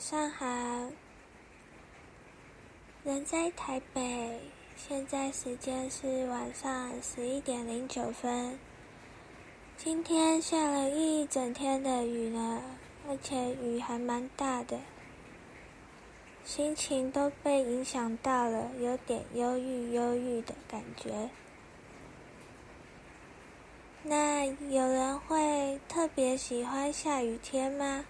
晚上好人在台北现在时间是晚上十一点零九分今天下了一整天的雨呢而且雨还蛮大的心情都被影响到了有点忧郁忧郁的感觉。那有人会特别喜欢下雨天吗？